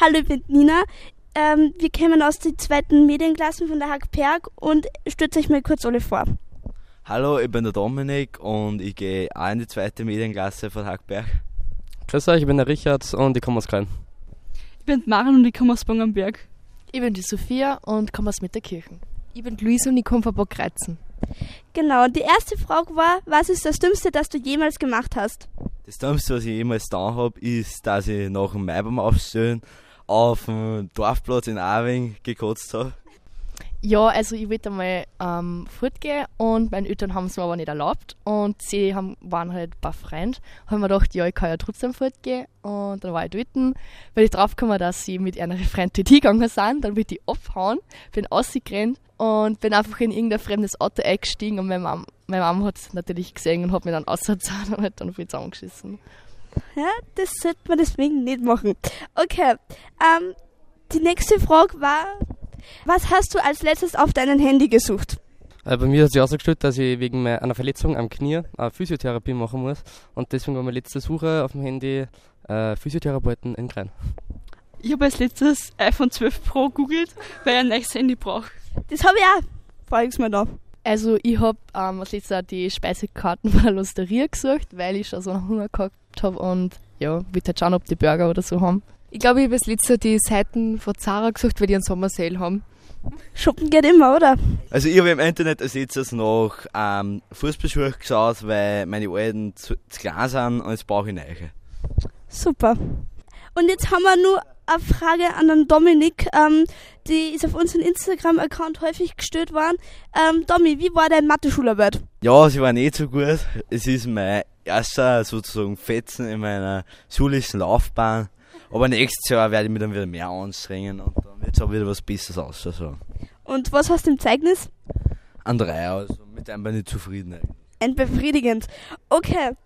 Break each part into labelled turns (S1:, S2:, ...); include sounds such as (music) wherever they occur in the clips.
S1: Hallo, ich bin Nina. Ähm, wir kommen aus den zweiten Medienklassen von der Hackberg und stütze euch mal kurz alle vor.
S2: Hallo, ich bin der Dominik und ich gehe auch in die zweite Medienklasse von Hackberg.
S3: Grüß euch, ich bin der Richard und ich komme aus Klein.
S4: Ich bin Maren und ich komme aus Bongenberg.
S5: Ich bin die Sophia und komme aus Mitterkirchen. Ich bin Luise und ich komme von Burgreizen.
S1: Genau, die erste Frage war, was ist das Dümmste, das du jemals gemacht hast?
S2: Das Dümmste, was ich jemals getan habe, ist, dass ich nach dem Maibaum aufstellen auf dem Dorfplatz in Awing gekotzt habe.
S5: Ja, also ich wollte einmal ähm, fortgehen und meine Eltern haben es mir aber nicht erlaubt und sie haben, waren halt ein paar Freunde. Haben mir gedacht, ja, ich kann ja trotzdem fortgehen und dann war ich dort, weil ich draufgekommen, dass sie mit einer Freundin dort hingegangen sind, dann bin ich abhauen, bin rausgerannt und bin einfach in irgendein fremdes Auto eingestiegen und meine Mama, meine Mama hat es natürlich gesehen und hat mich dann ausgezahlt und hat dann viel zusammengeschissen.
S1: Ja, das sollte man deswegen nicht machen. Okay, ähm, die nächste Frage war, was hast du als letztes auf deinem Handy gesucht?
S3: Äh, bei mir hat sich ausgestellt, dass ich wegen einer Verletzung am Knie eine Physiotherapie machen muss. Und deswegen war meine letzte Suche auf dem Handy äh, Physiotherapeuten in Krein.
S4: Ich habe als letztes iPhone 12 Pro googelt, weil ich ein neues Handy brauche.
S1: Das habe ich auch voriges Mal da.
S5: Also ich habe ähm, als letztes auch die Speisekarten (laughs) von der Losteria gesucht, weil ich schon so einen Hunger gehabt habe und ja, will halt schauen, ob die Burger oder so haben.
S6: Ich glaube, ich habe als letztes die Seiten von Zara gesucht, weil die einen Sommersale haben.
S1: Shoppen geht immer, oder?
S2: Also ich habe im Internet als letztes nach ähm, Fußballschuhe geschaut, weil meine alten zu, zu klein sind und jetzt brauche ich neue.
S1: Super. Und jetzt haben wir nur eine Frage an den Dominik. Ähm, die ist auf unserem Instagram-Account häufig gestellt worden. Ähm, Domi, wie war deine Mathe-Schularbeit?
S2: Ja, sie war nicht so gut. Es ist mein erster sozusagen Fetzen in meiner schulischen Laufbahn. Aber nächstes Jahr werde ich mich dann wieder mehr anstrengen und dann wird es auch wieder was Besseres ausschauen.
S1: Und was hast du im Zeugnis?
S2: An drei, also mit einem bin ich zufrieden. Eigentlich.
S1: Entbefriedigend. Okay,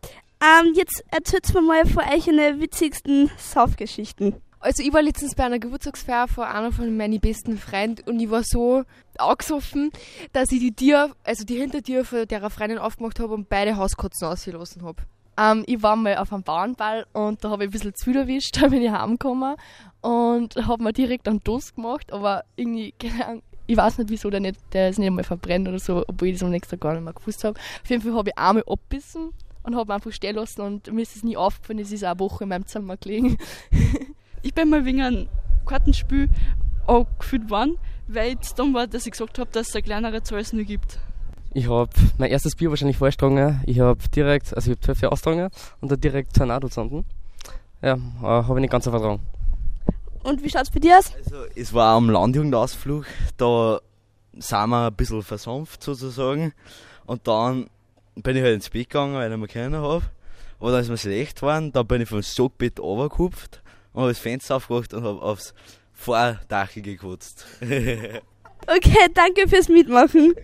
S1: ähm, jetzt erzählt mir mal von euch eine witzigsten Saufgeschichten.
S6: Also ich war letztens bei einer Geburtstagsfeier von einer von meinen besten Freunden und ich war so angesoffen, dass ich die Tür, also die Hintertür von der Freundin aufgemacht habe und beide Hauskatzen ausgelassen habe. Ähm, ich war mal auf einem Bauernball und da habe ich ein bisschen zu erwischt, (laughs) da bin ich heimgekommen und habe mir direkt einen Toast gemacht, aber irgendwie, keine Ahnung, ich weiß nicht wieso der nicht, der ist nicht einmal verbrennt oder so, obwohl ich das am nächsten Tag gar nicht mehr gewusst habe. Auf jeden Fall habe ich einmal abbissen und habe einfach stehen lassen und mir ist es nie aufgefallen, es ist eine Woche in meinem Zimmer gelegen. (laughs)
S4: ich bin mal wegen einem Kartenspiel angefühlt worden, weil es dann war, dass ich gesagt habe, dass es eine kleinere Zahl es nur gibt.
S3: Ich habe mein erstes Bier wahrscheinlich vorgetragen. Ich habe direkt, also ich habe zwölf Jahre ausgetragen und dann direkt Tornado gesunken. Ja, äh, habe ich nicht ganz so vertragen.
S1: Und wie schaut's bei dir aus?
S2: Also, es war am Landjugendausflug, da sind wir ein bisschen versanft sozusagen. Und dann bin ich halt ins Bett gegangen, weil ich mir keinen habe. Aber dann ist mir schlecht geworden, dann bin ich vom Stockbett runtergehupft und habe das Fenster aufgemacht und habe aufs Vordach gekotzt. (laughs)
S1: okay, danke fürs Mitmachen.